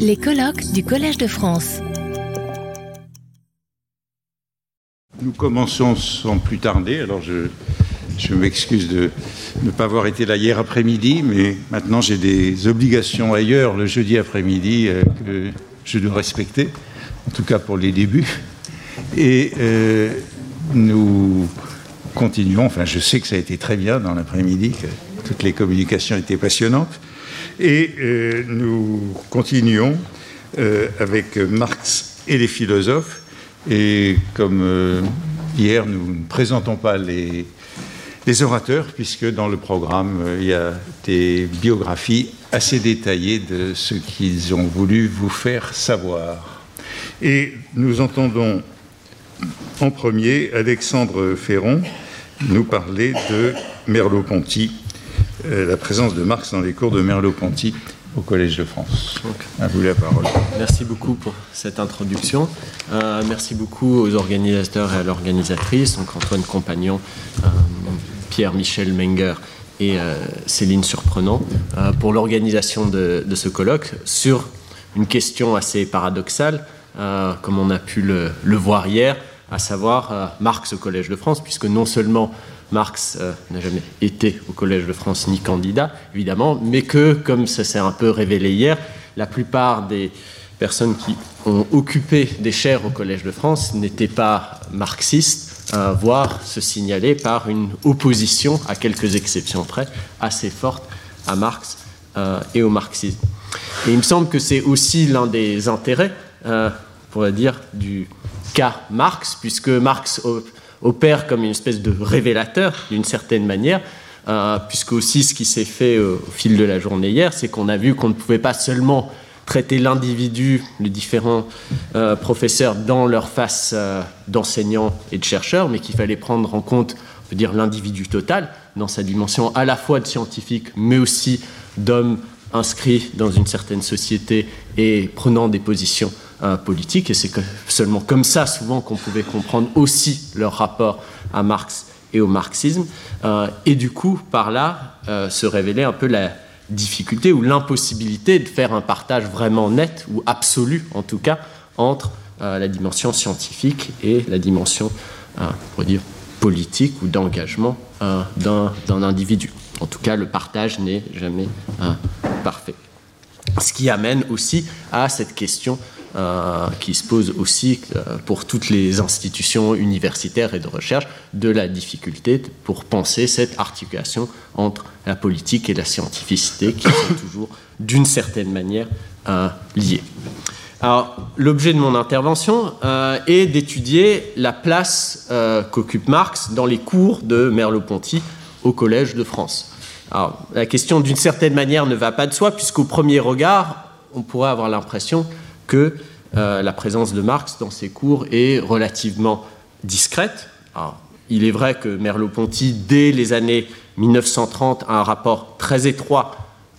Les colloques du Collège de France. Nous commençons sans plus tarder. Alors je, m'excuse de ne pas avoir été là hier après-midi, mais maintenant j'ai des obligations ailleurs le jeudi après-midi euh, que je dois respecter, en tout cas pour les débuts. Et euh, nous continuons, enfin je sais que ça a été très bien dans l'après-midi, que toutes les communications étaient passionnantes. Et euh, nous continuons euh, avec Marx et les philosophes. Et comme euh, hier, nous ne présentons pas les, les orateurs, puisque dans le programme, il y a des biographies assez détaillées de ce qu'ils ont voulu vous faire savoir. Et nous entendons en premier Alexandre Ferron nous parler de Merleau-Ponty, la présence de Marx dans les cours de Merleau-Ponty au Collège de France. À vous la parole. Merci beaucoup pour cette introduction. Euh, merci beaucoup aux organisateurs et à l'organisatrice, donc Antoine Compagnon, euh, Pierre-Michel Menger et euh, Céline Surprenant, euh, pour l'organisation de, de, ce colloque sur une question assez paradoxale, euh, comme on a pu le, le voir hier, à savoir euh, Marx au Collège de France, puisque non seulement Marx euh, n'a jamais été au Collège de France ni candidat, évidemment, mais que, comme ça s'est un peu révélé hier, la plupart des personnes qui ont occupé des chaires au Collège de France n'étaient pas marxistes, voire se signaler par une opposition, à quelques exceptions près, assez forte à Marx euh, et au marxisme. Et il me semble que c'est aussi l'un des intérêts, euh, on pourrait dire, du cas Marx, puisque Marx opère comme une espèce de révélateur d'une certaine manière, euh, puisque aussi ce qui s'est fait euh, au fil de la journée hier, c'est qu'on a vu qu'on ne pouvait pas seulement traiter l'individu, les différents euh, professeurs dans leur face d'enseignants et de chercheurs, mais qu'il fallait prendre en compte, on peut dire, l'individu total dans sa dimension à la fois de scientifique, mais aussi d'homme inscrit dans une certaine société et prenant des positions euh, politiques. Et c'est seulement comme ça, souvent, qu'on pouvait comprendre aussi leur rapport à Marx et au marxisme. Euh, et du coup, par là, euh, se révélait un peu la difficulté ou l'impossibilité de faire un partage vraiment net, ou absolu en tout cas, entre la dimension scientifique et la dimension, on pourrait dire, politique ou d'engagement d'un individu. En tout cas, le partage n'est jamais parfait. Ce qui amène aussi à cette question euh, qui se pose aussi euh, pour toutes les institutions universitaires et de recherche de la difficulté pour penser cette articulation entre la politique et la scientificité qui sont toujours d'une certaine manière euh, liées. Alors, l'objet de mon intervention euh, est d'étudier la place qu'occupe Marx dans les cours de Merleau-Ponty au Collège de France. Alors, la question, d'une certaine manière, ne va pas de soi, puisqu'au premier regard, on pourrait avoir l'impression que euh, la présence de Marx dans ces cours est relativement discrète. Il est vrai que Merleau-Ponty, dès les années 1930, a un rapport très étroit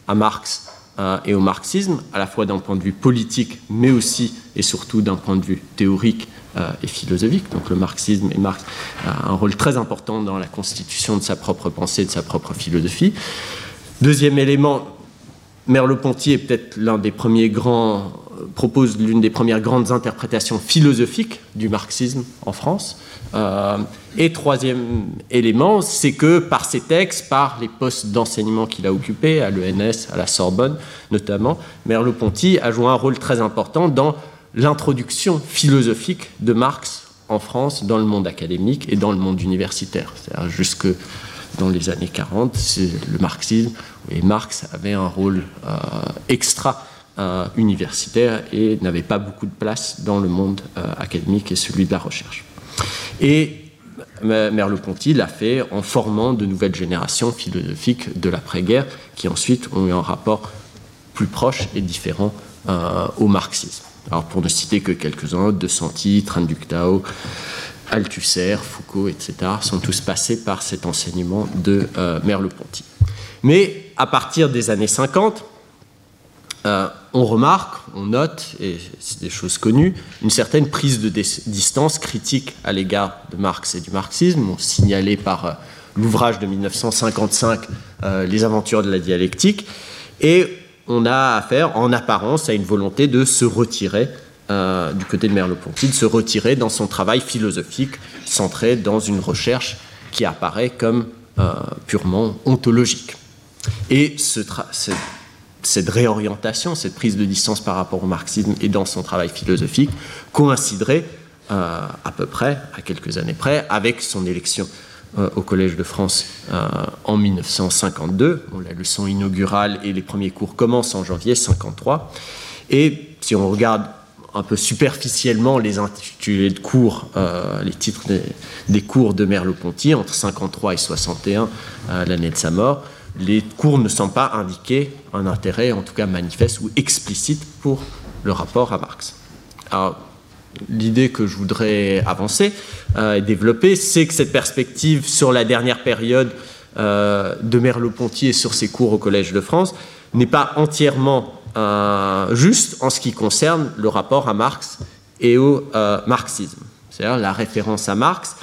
à Marx euh, et au marxisme, à la fois d'un point de vue politique, mais aussi et surtout d'un point de vue théorique euh, et philosophique. Donc le marxisme et Marx a un rôle très important dans la constitution de sa propre pensée, de sa propre philosophie. Deuxième élément, Merleau-Ponty est peut-être l'un des premiers grands propose l'une des premières grandes interprétations philosophiques du marxisme en France. Euh, et troisième élément, c'est que par ses textes, par les postes d'enseignement qu'il a occupés, à l'ENS, à la Sorbonne notamment, Merleau-Ponty a joué un rôle très important dans l'introduction philosophique de Marx en France, dans le monde académique et dans le monde universitaire. C'est-à-dire jusque dans les années 40, le marxisme et Marx avaient un rôle euh, extra universitaire et n'avait pas beaucoup de place dans le monde euh, académique et celui de la recherche. Et Merleau-Ponty l'a fait en formant de nouvelles générations philosophiques de l'après-guerre qui ensuite ont eu un rapport plus proche et différent euh, au marxisme. Alors pour ne citer que quelques-uns, De Santi, Train-Ductao, Althusser, Foucault, etc., sont tous passés par cet enseignement de euh, Merleau-Ponty. Mais à partir des années 50, euh, on remarque, on note, et c'est des choses connues, une certaine prise de distance critique à l'égard de Marx et du marxisme, signalée par euh, l'ouvrage de 1955, euh, Les aventures de la dialectique. Et on a affaire en apparence à une volonté de se retirer du côté de Merleau-Ponty, de se retirer dans son travail philosophique centré dans une recherche qui apparaît comme purement ontologique. Et cette réorientation, cette prise de distance par rapport au marxisme et dans son travail philosophique coïnciderait euh, à peu près, à quelques années près, avec son élection euh, au Collège de France euh, en 1952. la leçon inaugurale et les premiers cours commencent en janvier 1953. Et si on regarde un peu superficiellement les titres des, cours de Merleau-Ponty entre 53 et 61, l'année de sa mort, les cours ne semblent pas indiquer un intérêt, en tout cas manifeste ou explicite, pour le rapport à Marx. Alors, l'idée que je voudrais avancer euh, et développer, c'est que cette perspective sur la dernière période euh, de Merleau-Ponty et sur ses cours au Collège de France n'est pas entièrement euh, juste en ce qui concerne le rapport à Marx et au marxisme. C'est-à-dire la référence à Marx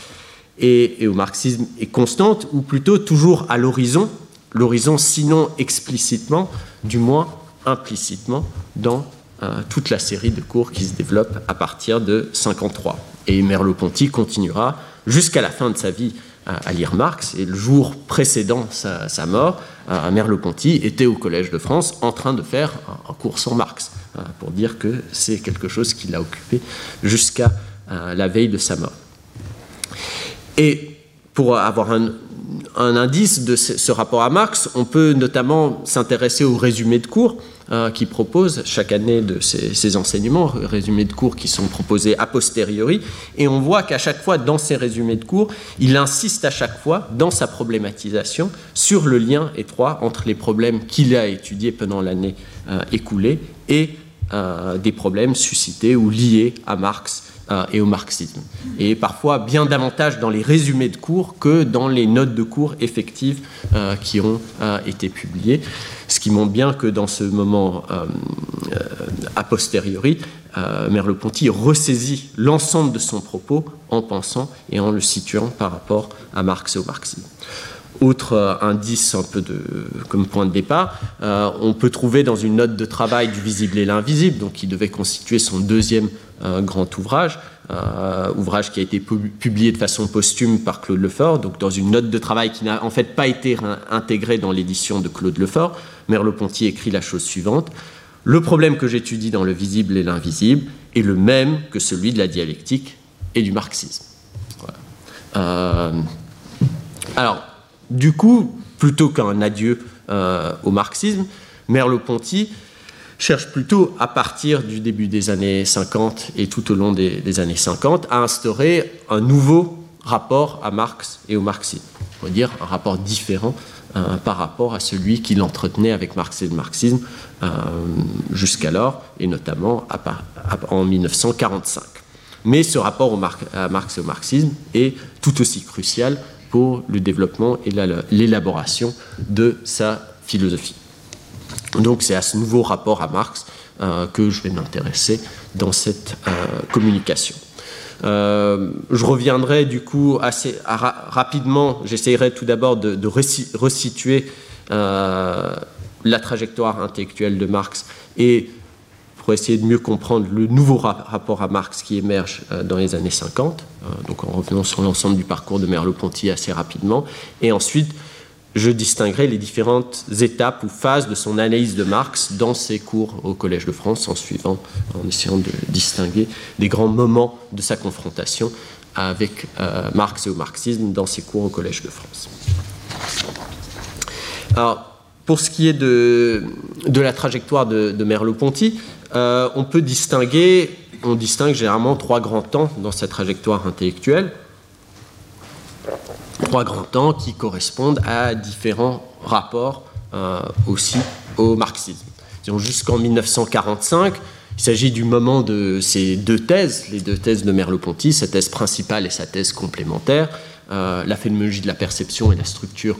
et, au marxisme est constante, ou plutôt toujours à l'horizon, l'horizon sinon explicitement, du moins implicitement, dans euh, toute la série de cours qui se développe à partir de 53. Et Merleau-Ponty continuera jusqu'à la fin de sa vie à, lire Marx. Et le jour précédent sa, mort, euh, Merleau-Ponty était au Collège de France en train de faire un, cours sur Marx, euh, pour dire que c'est quelque chose qui l'a occupé jusqu'à la veille de sa mort. Et pour avoir un, indice de ce, rapport à Marx, on peut notamment s'intéresser au résumé de cours euh, qui propose chaque année de ces, enseignements, résumés de cours qui sont proposés a posteriori, et on voit qu'à chaque fois dans ces résumés de cours, il insiste à chaque fois dans sa problématisation sur le lien étroit entre les problèmes qu'il a étudiés pendant l'année euh, écoulée et euh, des problèmes suscités ou liés à Marx et au marxisme. Et parfois bien davantage dans les résumés de cours que dans les notes de cours effectives qui ont été publiées ce qui montre bien que dans ce moment euh, euh, a posteriori, euh, Merleau-Ponty ressaisit l'ensemble de son propos en pensant et en le situant par rapport à Marx et au marxisme. Autre indice un peu comme point de départ, on peut trouver dans une note de travail du visible et l'invisible, donc qui devait constituer son deuxième grand ouvrage, euh, ouvrage qui a été publié de façon posthume par Claude Lefort, donc dans une note de travail qui n'a en fait pas été intégrée dans l'édition de Claude Lefort. Merleau-Ponty écrit la chose suivante Le problème que j'étudie dans le visible et l'invisible est le même que celui de la dialectique et du marxisme. Euh, alors, du coup, plutôt qu'un adieu euh, au marxisme, Merleau-Ponty cherche plutôt, à partir du début des années 50 et tout au long des, années 50, à instaurer un nouveau rapport à Marx et au marxisme. On va dire un rapport différent euh, par rapport à celui qu'il entretenait avec Marx et le marxisme euh, jusqu'alors, et notamment en 1945. Mais ce rapport à Marx et au marxisme est tout aussi crucial le développement et l'élaboration de sa philosophie. Donc c'est à ce nouveau rapport à Marx euh, que je vais m'intéresser dans cette euh, communication. Euh, je reviendrai du coup assez rapidement, j'essaierai tout d'abord de, resituer la trajectoire intellectuelle de Marx et pour essayer de mieux comprendre le nouveau rapport à Marx qui émerge dans les années 50, donc en revenant sur l'ensemble du parcours de Merleau-Ponty assez rapidement, et ensuite je distinguerai les différentes étapes ou phases de son analyse de Marx dans ses cours au Collège de France, en suivant, en essayant de distinguer des grands moments de sa confrontation avec euh, Marx et au marxisme dans ses cours au Collège de France. Alors, pour ce qui est de, de la trajectoire de, Merleau-Ponty, euh, on peut distinguer, on distingue généralement trois grands temps dans sa trajectoire intellectuelle trois grands temps qui correspondent à différents rapports euh, aussi au marxisme. Jusqu'en 1945, il s'agit du moment de ces deux thèses, les deux thèses de Merleau-Ponty, sa thèse principale et sa thèse complémentaire, euh, la phénoménologie de la perception et la structure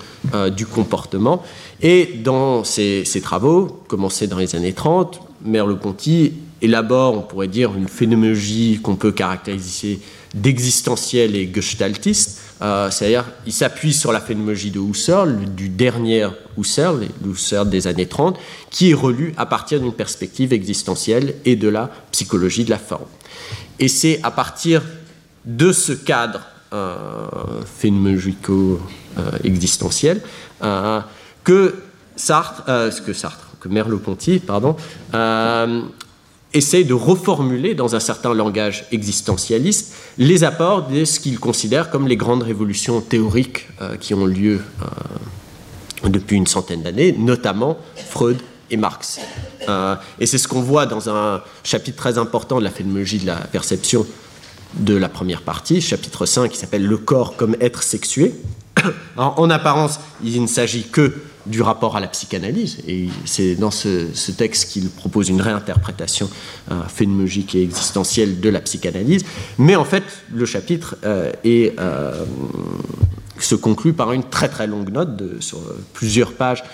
du comportement. Et dans ces, travaux, commencés dans les années 30, Merleau-Ponty élabore, on pourrait dire, une phénoménologie qu'on peut caractériser d'existentielle et gestaltiste, euh, c'est-à-dire il s'appuie sur la phénoménologie de Husserl, du dernier Husserl, Husserl des années 30, qui est relu à partir d'une perspective existentielle et de la psychologie de la forme. Et c'est à partir de ce cadre euh, phénoménologico-existentiel euh, que Sartre, que Sartre, Merleau-Ponty, pardon, essaye de reformuler dans un certain langage existentialiste les apports de ce qu'il considère comme les grandes révolutions théoriques euh, qui ont lieu euh, depuis une centaine d'années, notamment Freud et Marx. Euh, et c'est ce qu'on voit dans un chapitre très important de la phénoménologie de la perception de la première partie, chapitre 5, qui s'appelle Le corps comme être sexué. en apparence, il ne s'agit que du rapport à la psychanalyse. Et c'est dans ce, texte qu'il propose une réinterprétation euh, phénoménologique et existentielle de la psychanalyse. Mais en fait, le chapitre euh, euh, se conclut par une très très longue note de, sur plusieurs pages,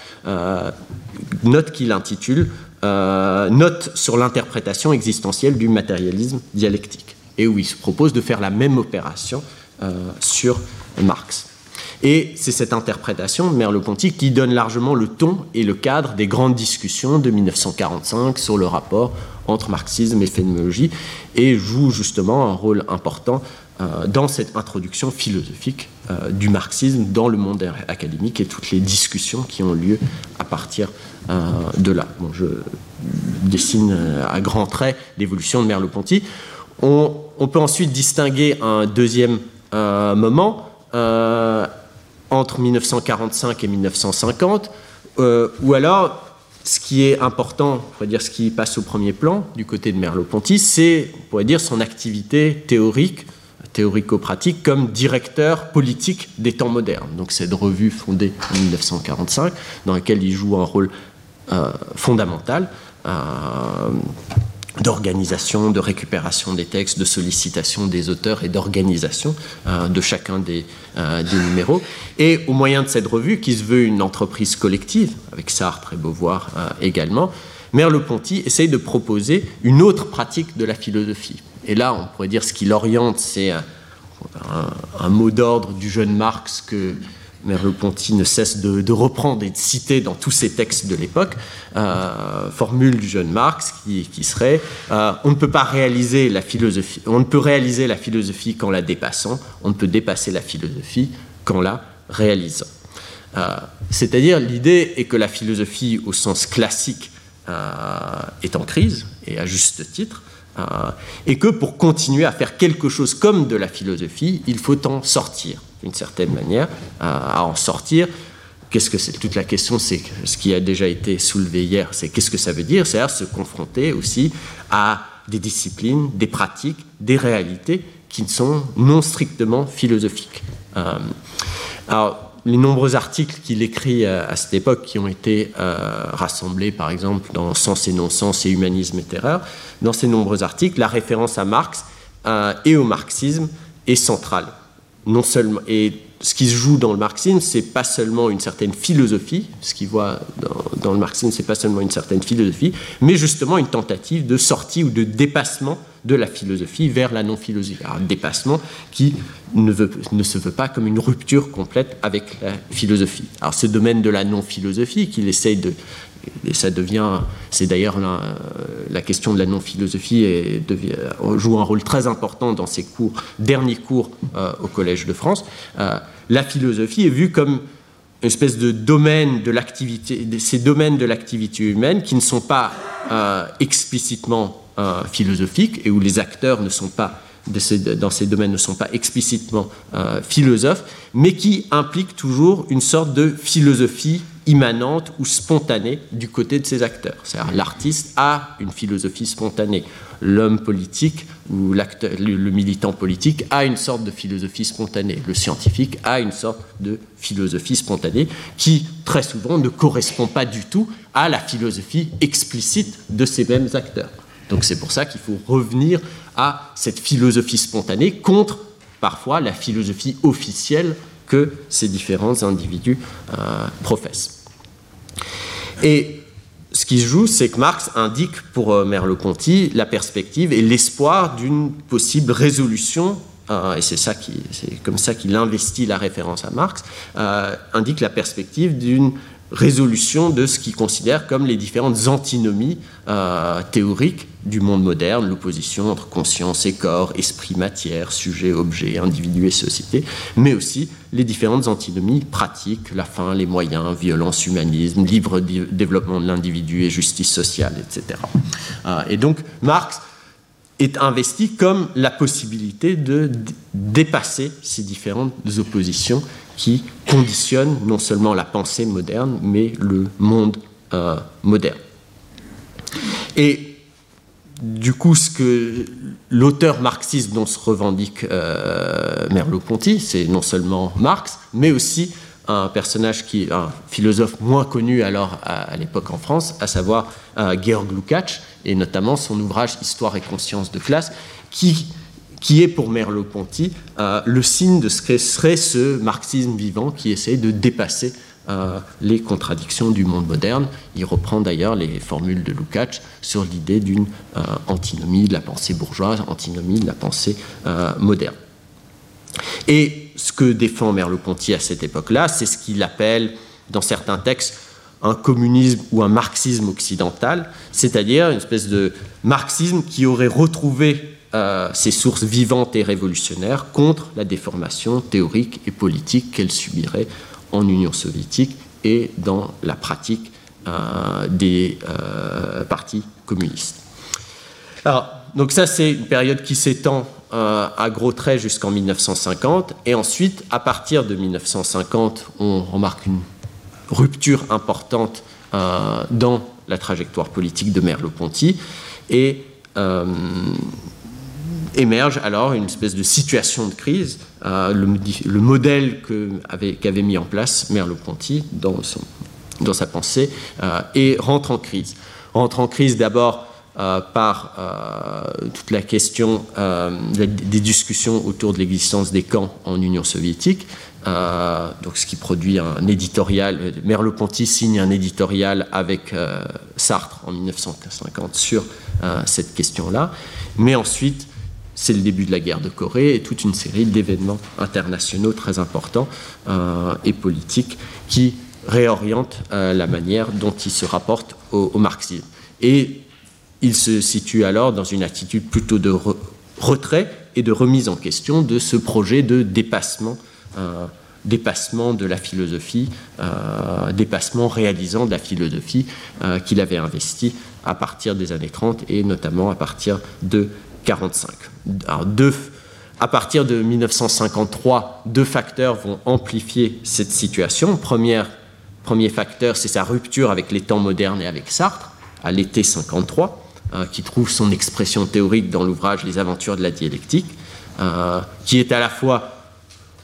note qu'il intitule Note sur l'interprétation existentielle du matérialisme dialectique, et où il se propose de faire la même opération sur Marx. Et c'est cette interprétation de Merleau-Ponty qui donne largement le ton et le cadre des grandes discussions de 1945 sur le rapport entre marxisme et phénoménologie et joue justement un rôle important euh, dans cette introduction philosophique euh, du marxisme dans le monde académique et toutes les discussions qui ont lieu à partir euh, de là. je dessine à grands traits l'évolution de Merleau-Ponty. On, on, peut ensuite distinguer un deuxième moment entre 1945 et 1950, euh, ou alors ce qui est important, on pourrait dire ce qui passe au premier plan du côté de Merleau-Ponty, c'est, on dire, son activité théorique, théorico-pratique, comme directeur politique des temps modernes. Donc cette revue fondée en 1945, dans laquelle il joue un rôle euh, fondamental. Euh, d'organisation, de récupération des textes, de sollicitation des auteurs et d'organisation euh, de chacun euh, des, numéros. Et au moyen de cette revue, qui se veut une entreprise collective, avec Sartre et Beauvoir euh, également, Merleau-Ponty essaye de proposer une autre pratique de la philosophie. Et là, on pourrait dire ce qui l'oriente, c'est un, mot d'ordre du jeune Marx que Merleau-Ponty ne cesse de, reprendre et de citer dans tous ses textes de l'époque, euh, formule du jeune Marx qui, serait euh, on ne peut pas réaliser la philosophie, on ne peut réaliser la philosophie qu'en la dépassant, on ne peut dépasser la philosophie qu'en la réalisant. Euh, c'est-à-dire l'idée est que la philosophie au sens classique est en crise et à juste titre, et que pour continuer à faire quelque chose comme de la philosophie, il faut en sortir d'une certaine manière, à, en sortir. Qu'est-ce que c'est? Toute la question, c'est ce qui a déjà été soulevé hier, c'est qu'est-ce que ça veut dire? C'est-à-dire se confronter aussi à des disciplines, des pratiques, des réalités qui sont non strictement philosophiques. Euh, alors, les nombreux articles qu'il écrit euh, à, cette époque, qui ont été euh, rassemblés par exemple dans Sens et non-sens et Humanisme et Terreur, dans ces nombreux articles, la référence à Marx et au marxisme est centrale et ce qui se joue dans le marxisme, c'est pas seulement une certaine philosophie, ce qu'il voit dans, le marxisme, c'est pas seulement une certaine philosophie, mais justement une tentative de sortie ou de dépassement de la philosophie vers la non-philosophie. Un dépassement qui ne, se veut pas comme une rupture complète avec la philosophie. Alors ce domaine de la non-philosophie qu'il essaye de et ça devient, c'est d'ailleurs la, question de la non-philosophie et joue un rôle très important dans ces cours, derniers cours euh, au Collège de France. Euh, la philosophie est vue comme une espèce de domaine de l'activité, ces domaines de l'activité humaine qui ne sont pas euh, explicitement philosophiques et où les acteurs ne sont pas dans ces domaines ne sont pas explicitement philosophes, mais qui impliquent toujours une sorte de philosophie immanente ou spontanée du côté de ses acteurs. C'est-à-dire l'artiste a une philosophie spontanée. L'homme politique ou le militant politique a une sorte de philosophie spontanée. Le scientifique a une sorte de philosophie spontanée qui, très souvent, ne correspond pas du tout à la philosophie explicite de ces mêmes acteurs. Donc c'est pour ça qu'il faut revenir à cette philosophie spontanée contre parfois la philosophie officielle que ces différents individus euh, professent. Et ce qui se joue, c'est que Marx indique pour euh, Merleau-Ponty la perspective et l'espoir d'une possible résolution et c'est ça qui, c'est comme ça qu'il investit la référence à Marx, indique la perspective d'une résolution de ce qu'il considère comme les différentes antinomies euh, théoriques du monde moderne, l'opposition entre conscience et corps, esprit, matière, sujet, objet, individu et société, mais aussi les différentes antinomies pratiques, la fin, les moyens, violence, humanisme, libre développement de l'individu et justice sociale, etc. Euh, et donc Marx est investi comme la possibilité de dépasser ces différentes oppositions qui conditionnent non seulement la pensée moderne, mais le monde euh, moderne. Et du coup, ce que l'auteur marxiste dont se revendique euh, Merleau-Ponty, c'est non seulement Marx, mais aussi un personnage qui est un philosophe moins connu alors à, l'époque en France, à savoir euh, Georg Lukács, et notamment son ouvrage Histoire et conscience de classe, qui qui est pour Merleau-Ponty euh, le signe de ce que serait ce marxisme vivant qui essaie de dépasser euh, les contradictions du monde moderne. Il reprend d'ailleurs les formules de Lukács sur l'idée d'une euh, antinomie de la pensée bourgeoise, antinomie de la pensée moderne. Et ce que défend Merleau-Ponty à cette époque-là, c'est ce qu'il appelle, dans certains textes, un communisme ou un marxisme occidental, c'est-à-dire une espèce de marxisme qui aurait retrouvé euh, ses sources vivantes et révolutionnaires contre la déformation théorique et politique qu'elle subirait en Union soviétique et dans la pratique euh, des euh, partis communistes. Alors, donc ça, c'est une période qui s'étend à gros traits jusqu'en 1950, et ensuite, à partir de 1950, on remarque une rupture importante dans la trajectoire politique de Merleau-Ponty, et émerge alors une espèce de situation de crise. Euh, le, modèle qu'avait mis en place Merleau-Ponty dans, sa pensée euh, et rentre en crise. Rentre en crise d'abord euh, par toute la question des discussions autour de l'existence des camps en Union soviétique. donc, ce qui produit un éditorial. Merleau-Ponty signe un éditorial avec Sartre en 1950 sur cette question-là. Mais ensuite, c'est le début de la guerre de Corée et toute une série d'événements internationaux très importants euh, et politiques qui réorientent euh, la manière dont il se rapporte au, marxisme. Et il se situe alors dans une attitude plutôt de retrait et de remise en question de ce projet de dépassement, euh, dépassement de la philosophie, dépassement réalisant de la philosophie qu'il avait investi à partir des années 30 et notamment à partir de 45. Alors, à partir de 1953, deux facteurs vont amplifier cette situation. Premier, premier facteur, c'est sa rupture avec les temps modernes et avec Sartre, à l'été 53, euh, qui trouve son expression théorique dans l'ouvrage Les aventures de la dialectique, euh, qui est à la fois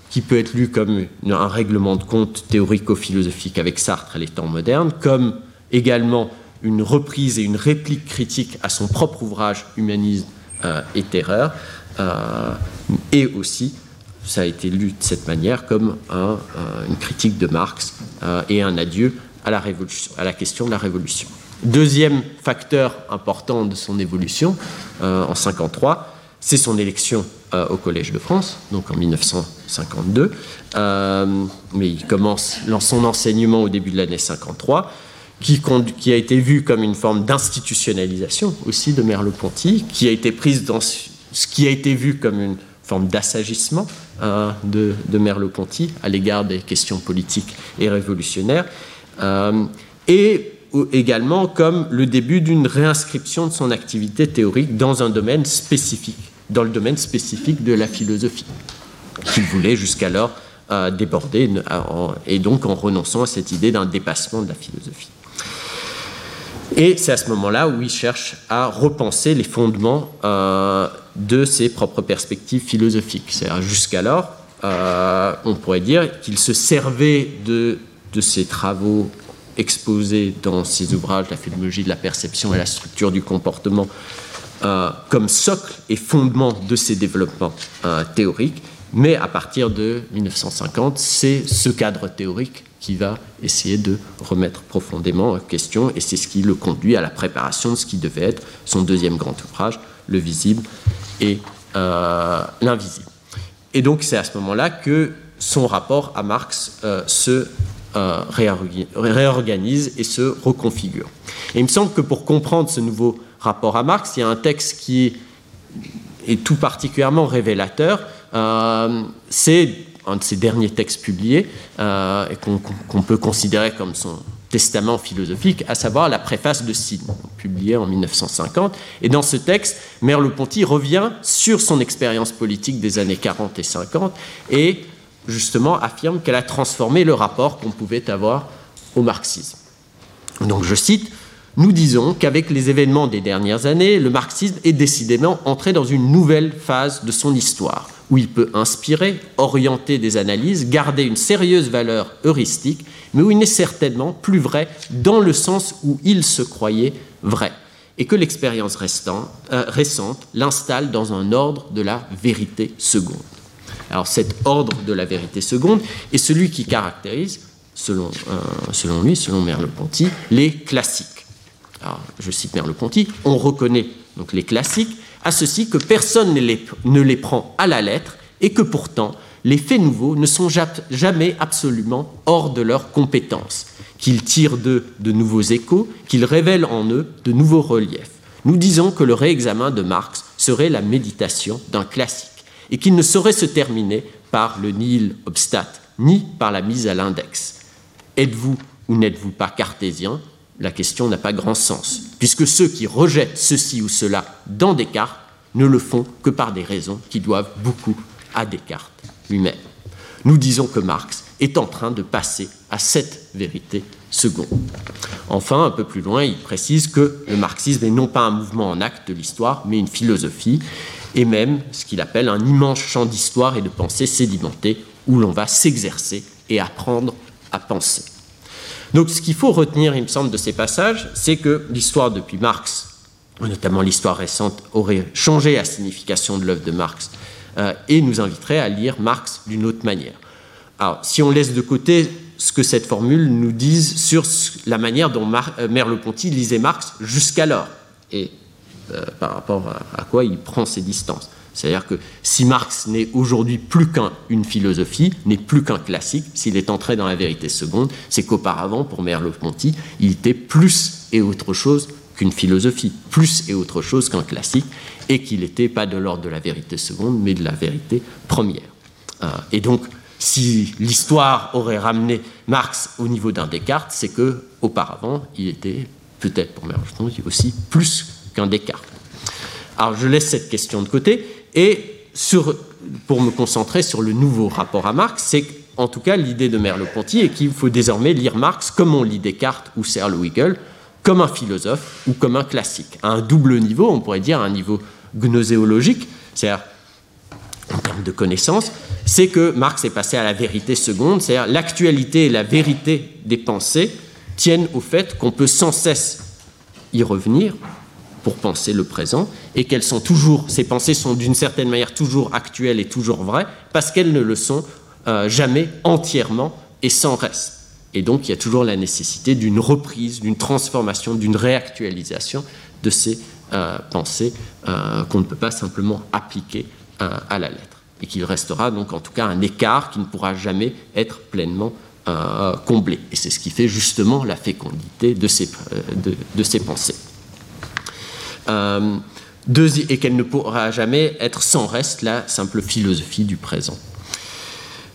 qui peut être lu comme un règlement de compte théorico-philosophique avec Sartre et les temps modernes, comme également une reprise et une réplique critique à son propre ouvrage Humanisme et terreur, euh, et aussi, ça a été lu de cette manière, comme un, une critique de Marx euh, et un adieu à la, révolution, à la question de la révolution. Deuxième facteur important de son évolution en 1953, c'est son élection au Collège de France, donc en 1952. mais il commence son enseignement au début de l'année 53 qui, a été vu comme une forme d'institutionnalisation aussi de Merleau-Ponty, qui a été prise dans ce qui a été vu comme une forme d'assagissement euh, de, Merleau-Ponty à l'égard des questions politiques et révolutionnaires, euh, et également comme le début d'une réinscription de son activité théorique dans un domaine spécifique, dans le domaine spécifique de la philosophie, qu'il voulait jusqu'alors euh, déborder, et donc en renonçant à cette idée d'un dépassement de la philosophie. Et c'est à ce moment-là où il cherche à repenser les fondements euh, de ses propres perspectives philosophiques. Jusqu'alors, euh, on pourrait dire qu'il se servait de, de ses travaux exposés dans ses ouvrages, La philologie de la perception et la structure du comportement, euh, comme socle et fondement de ses développements théoriques. Mais à partir de 1950, c'est ce cadre théorique qui va essayer de remettre profondément en question, et c'est ce qui le conduit à la préparation de ce qui devait être son deuxième grand ouvrage, Le visible et euh, l'invisible. et donc c'est à ce moment-là que son rapport à Marx se réorganise et se reconfigure. Et il me semble que pour comprendre ce nouveau rapport à Marx, il y a un texte qui est tout particulièrement révélateur. c'est un de ses derniers textes publiés euh, et qu'on peut considérer comme son testament philosophique, à savoir la préface de Sid, publiée en 1950. Et dans ce texte, Merleau-Ponty revient sur son expérience politique des années 40 et 50 et justement affirme qu'elle a transformé le rapport qu'on pouvait avoir au marxisme. Donc je cite, nous disons qu'avec les événements des dernières années, le marxisme est décidément entré dans une nouvelle phase de son histoire où il peut inspirer, orienter des analyses, garder une sérieuse valeur heuristique, mais où il n'est certainement plus vrai dans le sens où il se croyait vrai, et que l'expérience euh, récente l'installe dans un ordre de la vérité seconde. Alors cet ordre de la vérité seconde est celui qui caractérise, selon, euh, selon lui, selon Merleau-Ponty, les classiques. Alors, je cite Merleau-Ponty, on reconnaît donc les classiques à ceci que personne ne les, prend à la lettre et que pourtant les faits nouveaux ne sont jamais absolument hors de leurs compétences, qu'ils tirent d'eux de nouveaux échos, qu'ils révèlent en eux de nouveaux reliefs. Nous disons que le réexamen de Marx serait la méditation d'un classique et qu'il ne saurait se terminer par le nihil obstat, ni par la mise à l'index. Êtes-vous ou n'êtes-vous pas cartésien? La question n'a pas grand sens, puisque ceux qui rejettent ceci ou cela dans Descartes ne le font que par des raisons qui doivent beaucoup à Descartes lui-même. Nous disons que Marx est en train de passer à cette vérité seconde. Enfin, un peu plus loin, il précise que le marxisme n'est non pas un mouvement en acte de l'histoire, mais une philosophie, et même ce qu'il appelle un immense champ d'histoire et de pensée sédimentée où l'on va s'exercer et apprendre à penser. Donc ce qu'il faut retenir, il me semble, de ces passages, c'est que l'histoire depuis Marx, notamment l'histoire récente, aurait changé la signification de l'œuvre de Marx euh, et nous inviterait à lire Marx d'une autre manière. Alors, si on laisse de côté ce que cette formule nous dise sur la manière dont euh, Merleau-Ponty lisait Marx jusqu'alors, et euh, par rapport à, quoi il prend ses distances. C'est-à-dire que si Marx n'est aujourd'hui plus qu'une philosophie, n'est plus qu'un classique, s'il est entré dans la vérité seconde, c'est qu'auparavant, pour Merleau-Ponty, il était plus et autre chose qu'une philosophie, plus et autre chose qu'un classique, et qu'il n'était pas de l'ordre de la vérité seconde, mais de la vérité première. Euh, et donc, si l'histoire aurait ramené Marx au niveau d'un Descartes, c'est que auparavant, il était peut-être pour Merleau-Ponty aussi plus qu'un Descartes. Alors, je laisse cette question de côté et pour me concentrer sur le nouveau rapport à Marx, c'est en tout cas l'idée de Merleau-Ponty et qu'il faut désormais lire Marx comme on lit Descartes ou Serle Wiggle, comme un philosophe ou comme un classique, à un double niveau, on pourrait dire un niveau gnoséologique, c'est-à-dire en termes de connaissances, c'est que Marx est passé à la vérité seconde, c'est-à-dire l'actualité et la vérité des pensées tiennent au fait qu'on peut sans cesse y revenir, pour penser le présent et qu'elles sont toujours, ces pensées sont d'une certaine manière toujours actuelles et toujours vraies parce qu'elles ne le sont euh, jamais entièrement et sans reste. Et donc il y a toujours la nécessité d'une reprise, d'une transformation, d'une réactualisation de ces euh, pensées euh, qu'on ne peut pas simplement appliquer à la lettre. Et qu'il restera donc en tout cas un écart qui ne pourra jamais être pleinement comblé. Et c'est ce qui fait justement la fécondité de ces, de ces pensées. Euh, et qu'elle ne pourra jamais être sans reste la simple philosophie du présent.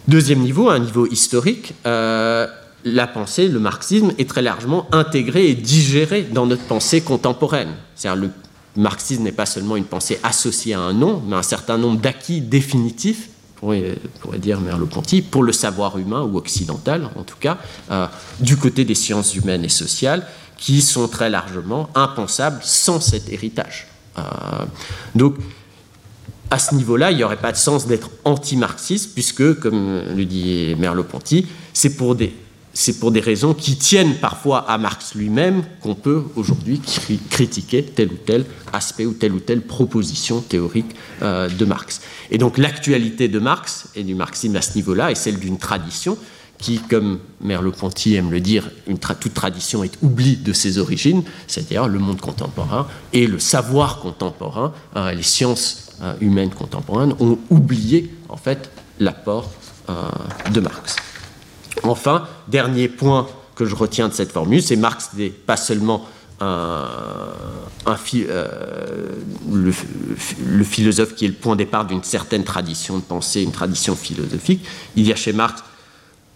Deuxième niveau, un niveau historique, euh, la pensée, le marxisme, est très largement intégré et digéré dans notre pensée contemporaine. C'est-à-dire le marxisme n'est pas seulement une pensée associée à un nom, mais un certain nombre d'acquis définitifs, pourrait, pourrait dire Merleau-Ponty, pour le savoir humain ou occidental en tout cas, euh, du côté des sciences humaines et sociales, qui sont très largement impensables sans cet héritage. Euh, donc, à ce niveau-là, il n'y aurait pas de sens d'être anti-marxiste, puisque, comme le dit Merleau-Ponty, c'est pour des pour des raisons qui tiennent parfois à Marx lui-même qu'on peut aujourd'hui critiquer tel ou tel aspect ou telle ou telle proposition théorique euh, de Marx. Et donc l'actualité de Marx et du marxisme à ce niveau-là est celle d'une tradition qui, comme Merleau-Ponty aime le dire, toute tradition est oubli de ses origines, c'est-à-dire le monde contemporain et le savoir contemporain, hein, les sciences hein, humaines contemporaines ont oublié en fait l'apport de Marx. Enfin, dernier point que je retiens de cette formule, c'est Marx n'est pas seulement euh, le, philosophe qui est le point de départ d'une certaine tradition de pensée, une tradition philosophique. Il y a chez Marx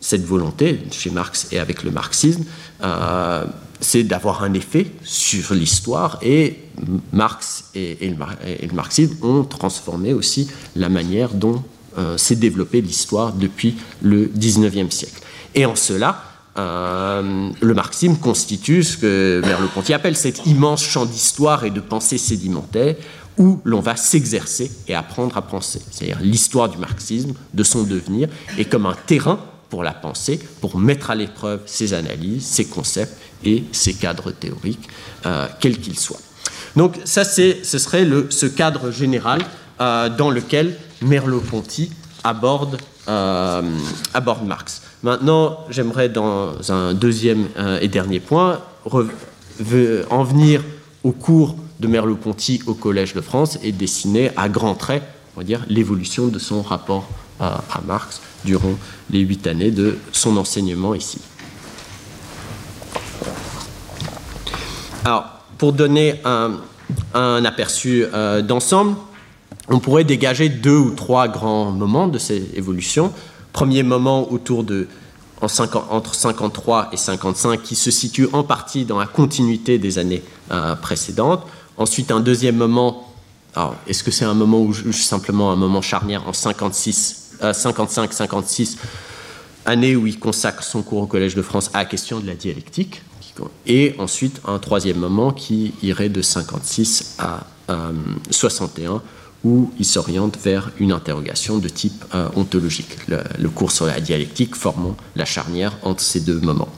cette volonté, chez Marx et avec le marxisme, euh, c'est d'avoir un effet sur l'histoire et Marx et, le, marxisme ont transformé aussi la manière dont euh, s'est développée l'histoire depuis le 19e siècle. Et en cela, euh, le marxisme constitue ce que Merleau-Ponty appelle cet immense champ d'histoire et de pensée sédimentaire où l'on va s'exercer et apprendre à penser. C'est-à-dire l'histoire du marxisme, de son devenir, est comme un terrain pour la pensée, pour mettre à l'épreuve ses analyses, ses concepts et ses cadres théoriques, euh, quels qu'ils soient. Donc ça, ce serait ce cadre général euh, dans lequel Merleau-Ponty aborde, aborde Marx. Maintenant, j'aimerais dans un deuxième euh, et dernier point en venir au cours de Merleau-Ponty au Collège de France et dessiner à grands traits, on va dire, l'évolution de son rapport à, Marx durant les huit années de son enseignement ici. Alors, pour donner un, aperçu euh, d'ensemble, on pourrait dégager deux ou trois grands moments de ces évolutions premier moment autour de entre 53 et 55 qui se situe en partie dans la continuité des années euh, précédentes. Ensuite, un deuxième moment, est-ce que c'est un moment ou simplement un moment charnière en 56, 55-56, euh, année où il consacre son cours au Collège de France à la question de la dialectique, et ensuite un troisième moment qui irait de 56 à 61 euh, où il s'oriente vers une interrogation de type euh, ontologique, le, cours sur la dialectique formant la charnière entre ces deux moments.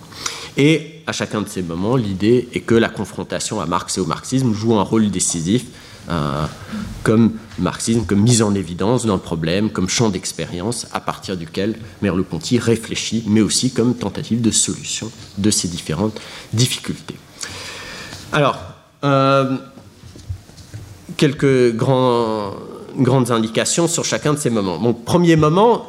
Et à chacun de ces moments, l'idée est que la confrontation à Marx et au marxisme joue un rôle décisif comme marxisme, comme mise en évidence d'un problème, comme champ d'expérience à partir duquel Merleau-Ponty réfléchit, mais aussi comme tentative de solution de ces différentes difficultés. Alors, euh, quelques grandes indications sur chacun de ces moments. premier moment,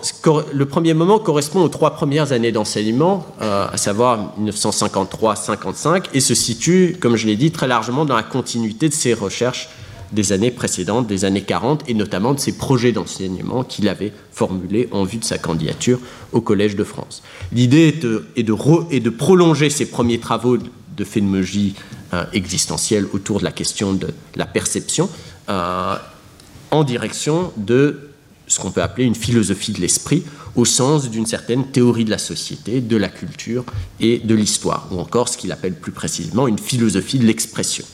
le premier moment correspond aux trois premières années d'enseignement, euh, à savoir 1953-55, et se situe, comme je l'ai dit, très largement dans la continuité de ses recherches des années précédentes, des années 40, et notamment de ses projets d'enseignement qu'il avait formulés en vue de sa candidature au Collège de France. L'idée est de, prolonger ses premiers travaux de phénoménologie euh, existentielle autour de la question de la perception euh, en direction de ce qu'on peut appeler une philosophie de l'esprit au sens d'une certaine théorie de la société, de la culture et de l'histoire, ou encore ce qu'il appelle plus précisément une philosophie de l'expression.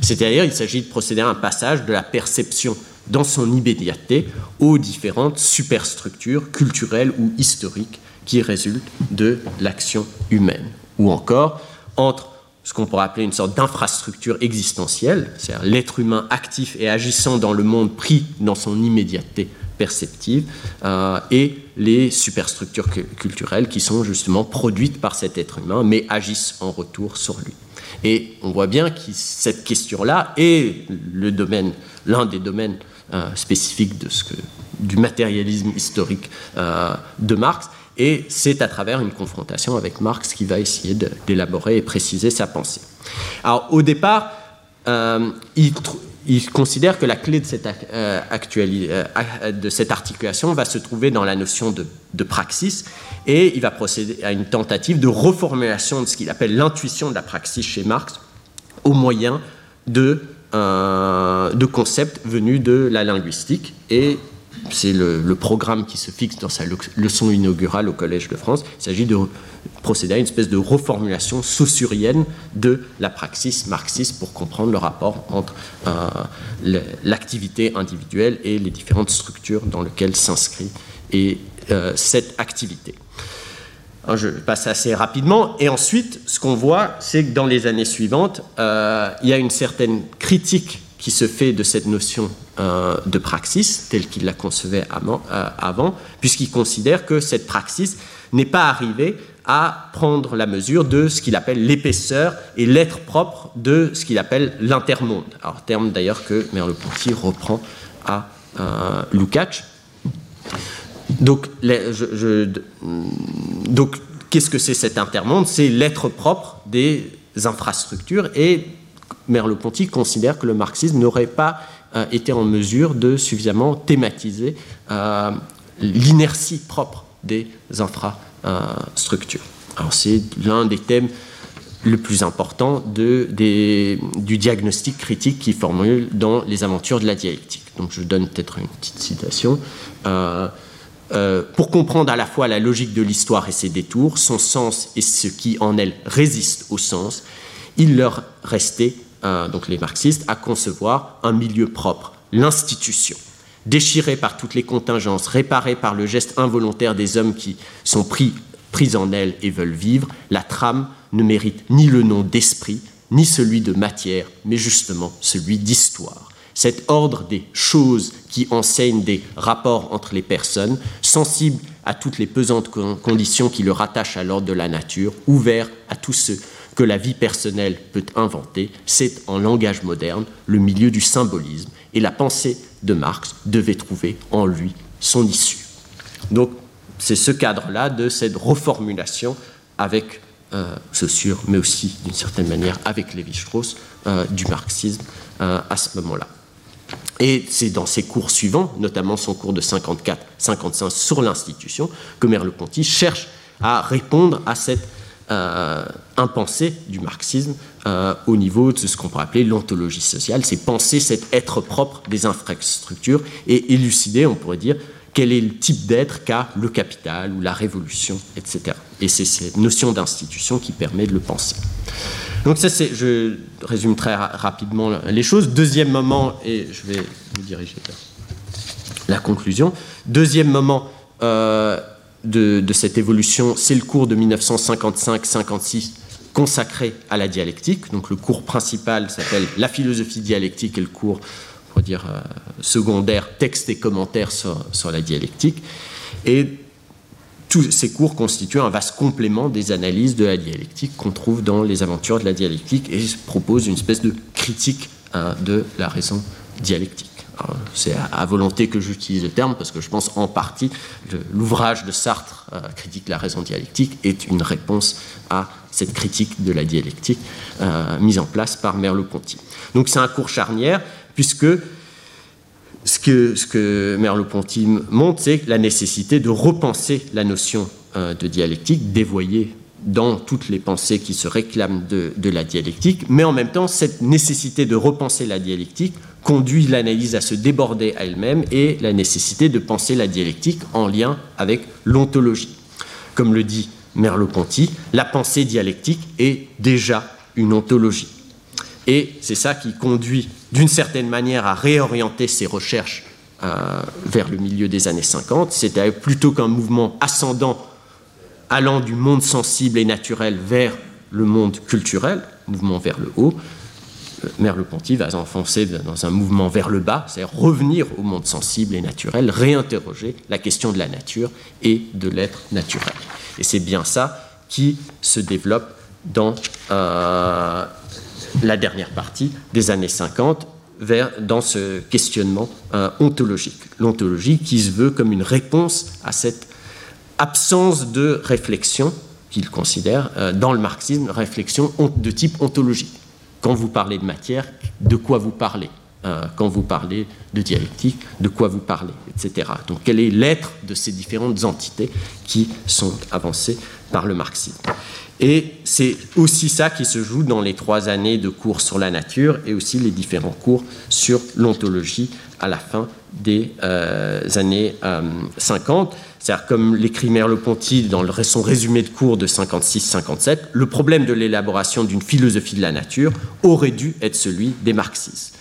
C'est-à-dire, il s'agit de procéder à un passage de la perception dans son immédiateté aux différentes superstructures culturelles ou historiques qui résultent de l'action humaine, ou encore entre ce qu'on pourrait appeler une sorte d'infrastructure existentielle, c'est-à-dire l'être humain actif et agissant dans le monde pris dans son immédiateté perceptive, euh, et les superstructures culturelles qui sont justement produites par cet être humain, mais agissent en retour sur lui. Et on voit bien que cette question-là est le domaine, l'un des domaines euh, spécifiques de ce que, du matérialisme historique euh, de Marx, et c'est à travers une confrontation avec Marx qu'il va essayer d'élaborer et préciser sa pensée. Alors au départ, euh, il, considère que la clé de cette, euh, euh, de cette, articulation va se trouver dans la notion de, de, praxis et il va procéder à une tentative de reformulation de ce qu'il appelle l'intuition de la praxis chez Marx au moyen de, de concepts venus de la linguistique et c'est le, programme qui se fixe dans sa leçon inaugurale au Collège de France. Il s'agit de procéder à une espèce de reformulation saussurienne de la praxis marxiste pour comprendre le rapport entre euh, l'activité individuelle et les différentes structures dans lesquelles s'inscrit euh, cette activité. je passe assez rapidement. Et ensuite, ce qu'on voit, c'est que dans les années suivantes, euh, il y a une certaine critique qui se fait de cette notion euh, de praxis, telle qu'il la concevait euh, avant, puisqu'il considère que cette praxis n'est pas arrivée à prendre la mesure de ce qu'il appelle l'épaisseur et l'être propre de ce qu'il appelle l'intermonde. Alors, terme d'ailleurs que Merleau-Ponty reprend à euh, Lukács. donc, donc qu'est-ce que c'est cet intermonde? C'est l'être propre des infrastructures et Merleau-Ponty considère que le marxisme n'aurait pas euh, été en mesure de suffisamment thématiser euh, l'inertie propre des infrastructures. Alors c'est l'un des thèmes le plus important de, du diagnostic critique qu'il formule dans les aventures de la dialectique. Donc je donne peut-être une petite citation. Euh, pour comprendre à la fois la logique de l'histoire et ses détours, son sens et ce qui en elle résiste au sens, il leur restait donc les marxistes, à concevoir un milieu propre, l'institution. Déchirée par toutes les contingences, réparée par le geste involontaire des hommes qui sont pris, pris en elle et veulent vivre, la trame ne mérite ni le nom d'esprit, ni celui de matière, mais justement celui d'histoire. Cet ordre des choses qui enseigne des rapports entre les personnes, sensible à toutes les pesantes conditions qui le rattachent à l'ordre de la nature, ouvert à tous ceux que la vie personnelle peut inventer, c'est en langage moderne le milieu du symbolisme, et la pensée de Marx devait trouver en lui son issue. Donc c'est ce cadre-là de cette reformulation avec euh, Saussure, mais aussi d'une certaine manière avec Lévi-Strauss, euh, du marxisme euh, à ce moment-là. Et c'est dans ses cours suivants, notamment son cours de 54-55 sur l'institution, que Merleau-Ponty cherche à répondre à cette euh, impensé du marxisme euh, au niveau de ce qu'on pourrait appeler l'ontologie sociale, c'est penser cet être propre des infrastructures et élucider, on pourrait dire, quel est le type d'être qu'a le capital ou la révolution, etc. Et c'est cette notion d'institution qui permet de le penser. Donc ça, je résume très rapidement les choses. Deuxième moment, et je vais vous diriger vers la conclusion. Deuxième moment, euh, de, cette évolution, c'est le cours de 1955-56 consacré à la dialectique. Donc le cours principal s'appelle La philosophie dialectique et le cours, on dire, euh, secondaire, texte et commentaires sur, la dialectique. Et tous ces cours constituent un vaste complément des analyses de la dialectique qu'on trouve dans les aventures de la dialectique et proposent une espèce de critique hein, de la raison dialectique. C'est à volonté que j'utilise le terme parce que je pense en partie l'ouvrage de Sartre, euh, Critique la raison dialectique, est une réponse à cette critique de la dialectique euh, mise en place par Merleau-Ponty. Donc c'est un cours charnière puisque ce que, ce que Merleau-Ponty montre, c'est la nécessité de repenser la notion euh, de dialectique, dévoyée dans toutes les pensées qui se réclament de, la dialectique, mais en même temps, cette nécessité de repenser la dialectique conduit l'analyse à se déborder à elle-même et la nécessité de penser la dialectique en lien avec l'ontologie. Comme le dit Merleau-Ponty, la pensée dialectique est déjà une ontologie. Et c'est ça qui conduit d'une certaine manière à réorienter ses recherches euh, vers le milieu des années 50. C'était plutôt qu'un mouvement ascendant allant du monde sensible et naturel vers le monde culturel, mouvement vers le haut, Merleau-Ponty va s'enfoncer dans un mouvement vers le bas, c'est-à-dire revenir au monde sensible et naturel, réinterroger la question de la nature et de l'être naturel. Et c'est bien ça qui se développe dans euh, la dernière partie des années 50, vers, dans ce questionnement euh, ontologique. L'ontologie qui se veut comme une réponse à cette absence de réflexion qu'il considère euh, dans le marxisme, réflexion de type ontologique. Quand vous parlez de matière, de quoi vous parlez euh, Quand vous parlez de dialectique, de quoi vous parlez Etc. Donc quel est l'être de ces différentes entités qui sont avancées par le marxisme? Et c'est aussi ça qui se joue dans les trois années de cours sur la nature et aussi les différents cours sur l'ontologie à la fin des euh, années 50. Euh, C'est-à-dire, comme l'écrit Merleau-Ponty dans son résumé de cours de 56-57, le problème de l'élaboration d'une philosophie de la nature aurait dû être celui des marxistes.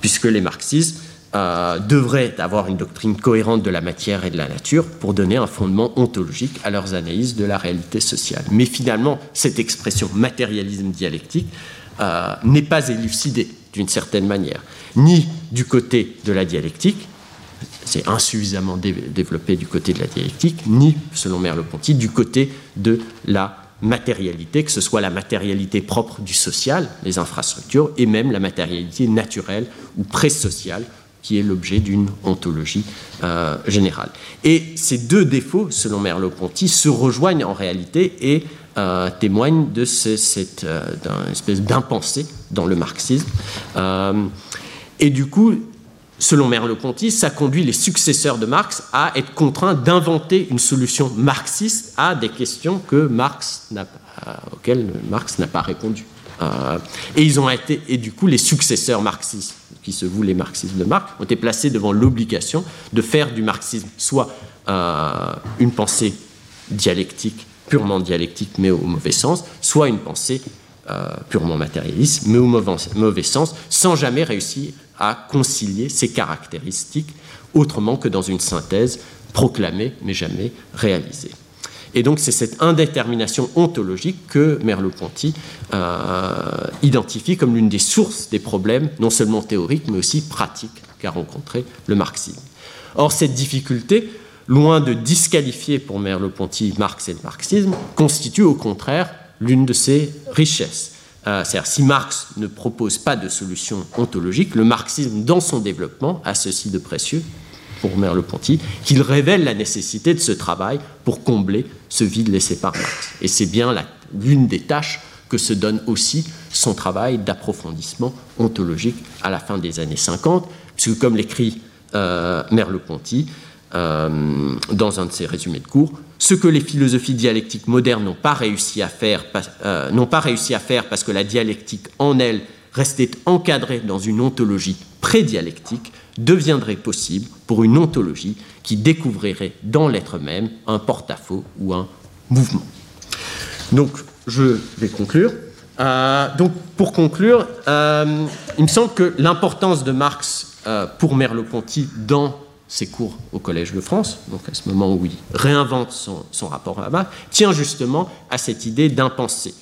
Puisque les marxistes euh, devraient avoir une doctrine cohérente de la matière et de la nature pour donner un fondement ontologique à leurs analyses de la réalité sociale. Mais finalement, cette expression matérialisme dialectique n'est pas élucidée d'une certaine manière ni du côté de la dialectique, c'est insuffisamment développé du côté de la dialectique, ni, selon Merleau-Ponty, du côté de la matérialité, que ce soit la matérialité propre du social, les infrastructures, et même la matérialité naturelle ou pré-sociale, qui est l'objet d'une ontologie générale. Et ces deux défauts, selon Merleau-Ponty, se rejoignent en réalité et témoignent de cette espèce d'impensée dans le marxisme. et du coup, Selon Merleau-Ponty, ça conduit les successeurs de Marx à être contraints d'inventer une solution marxiste à des questions que Marx auxquelles Marx n'a pas répondu. Euh, et ils ont été, et du coup, les successeurs marxistes, qui se voulaient marxistes de Marx, ont été placés devant l'obligation de faire du marxisme soit euh, une pensée dialectique, purement dialectique, mais au mauvais sens, soit une pensée purement matérialiste, mais au mauvais, mauvais, sens, sans jamais réussir à concilier ces caractéristiques autrement que dans une synthèse proclamée mais jamais réalisée. Et donc c'est cette indétermination ontologique que Merleau-Ponty euh, identifie comme l'une des sources des problèmes, non seulement théoriques, mais aussi pratiques qu'a rencontré le marxisme. Or, cette difficulté, loin de disqualifier pour Merleau-Ponty Marx et le marxisme, constitue au contraire l'une de ses richesses. Euh, c'est-à-dire, si Marx ne propose pas de solution ontologique, le marxisme, dans son développement, a ceci de précieux, pour Merleau-Ponty, qu'il révèle la nécessité de ce travail pour combler ce vide laissé par Marx. Et c'est bien l'une des tâches que se donne aussi son travail d'approfondissement ontologique à la fin des années 50, puisque comme l'écrit euh, Merleau-Ponty euh, dans un de ses résumés de cours, ce que les philosophies dialectiques modernes n'ont pas réussi à faire, euh, n'ont pas réussi à faire parce que la dialectique en elle restait encadrée dans une ontologie pré-dialectique, deviendrait possible pour une ontologie qui découvrirait dans l'être même un porte-à-faux ou un mouvement. Donc, je vais conclure. Euh, donc, pour conclure, euh, il me semble que l'importance de Marx pour Merleau-Ponty dans ses cours au Collège de France, donc à ce moment où il réinvente son, son rapport à Marx, tient justement à cette idée d'impensé.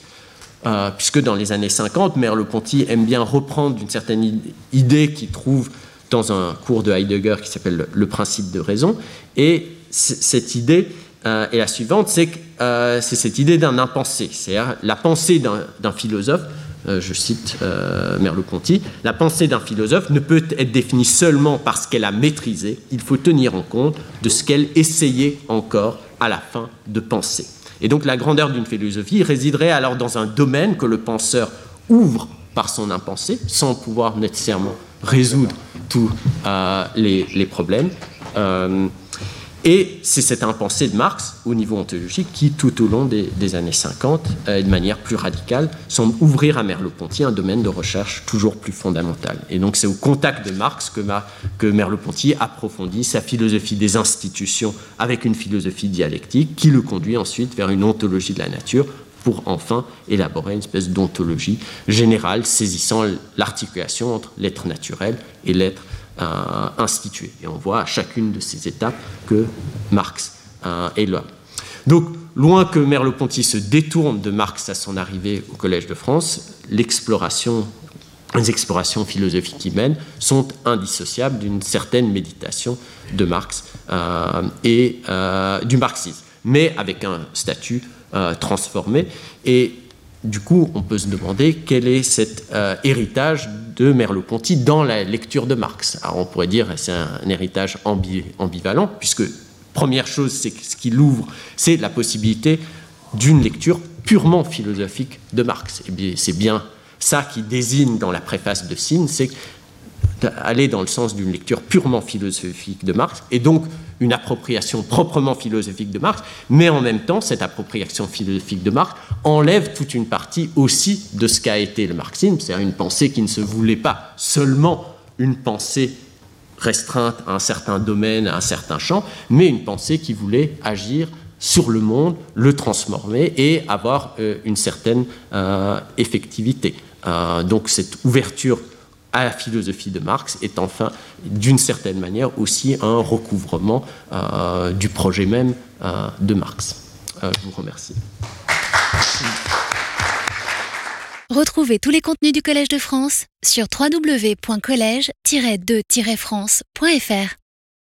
puisque dans les années 50, Merleau-Ponty aime bien reprendre une certaine idée qu'il trouve dans un cours de Heidegger qui s'appelle le, principe de raison. Et cette idée euh, est la suivante, c'est euh, cette idée d'un impensé, c'est-à-dire la pensée d'un philosophe, euh, je cite Merleau-Ponty, la pensée d'un philosophe ne peut être définie seulement parce qu'elle a maîtrisé, il faut tenir en compte de ce qu'elle essayait encore à la fin de penser. Et donc la grandeur d'une philosophie résiderait alors dans un domaine que le penseur ouvre par son impensé, sans pouvoir nécessairement résoudre tous euh, les, problèmes. Euh, et c'est cette impensée de Marx au niveau ontologique qui, tout au long des, années 50, euh, de manière plus radicale, semble ouvrir à Merleau-Ponty un domaine de recherche toujours plus fondamental. Et donc c'est au contact de Marx que, que Merleau-Ponty approfondit sa philosophie des institutions avec une philosophie dialectique qui le conduit ensuite vers une ontologie de la nature pour enfin élaborer une espèce d'ontologie générale saisissant l'articulation entre l'être naturel et l'être euh, institué. Et on voit à chacune de ces étapes que Marx euh, est là. Donc, loin que Merleau-Ponty se détourne de Marx à son arrivée au Collège de France, l'exploration les explorations philosophiques qui mènent sont indissociables d'une certaine méditation de Marx euh, et du marxisme, mais avec un statut euh, transformé. Et du coup, on peut se demander quel est cet euh, héritage de Merleau-Ponty dans la lecture de Marx. Alors on pourrait dire c'est un, héritage ambivalent, puisque première chose, c'est ce qu'il ouvre, c'est la possibilité d'une lecture purement philosophique de Marx. Et c'est bien ça qui désigne dans la préface de Sine, c'est aller dans le sens d'une lecture purement philosophique de Marx, et donc une appropriation proprement philosophique de Marx, mais en même temps, cette appropriation philosophique de Marx enlève toute une partie aussi de ce qu'a été le marxisme, c'est-à-dire une pensée qui ne se voulait pas seulement une pensée restreinte à un certain domaine, à un certain champ, mais une pensée qui voulait agir sur le monde, le transformer et avoir euh, une certaine euh, effectivité. Euh, donc cette ouverture à la philosophie de Marx est enfin, d'une certaine manière, aussi un recouvrement euh, du projet même euh, de Marx. Euh, je vous remercie. Retrouvez tous les contenus du Collège de France sur www.colège-2-france.fr.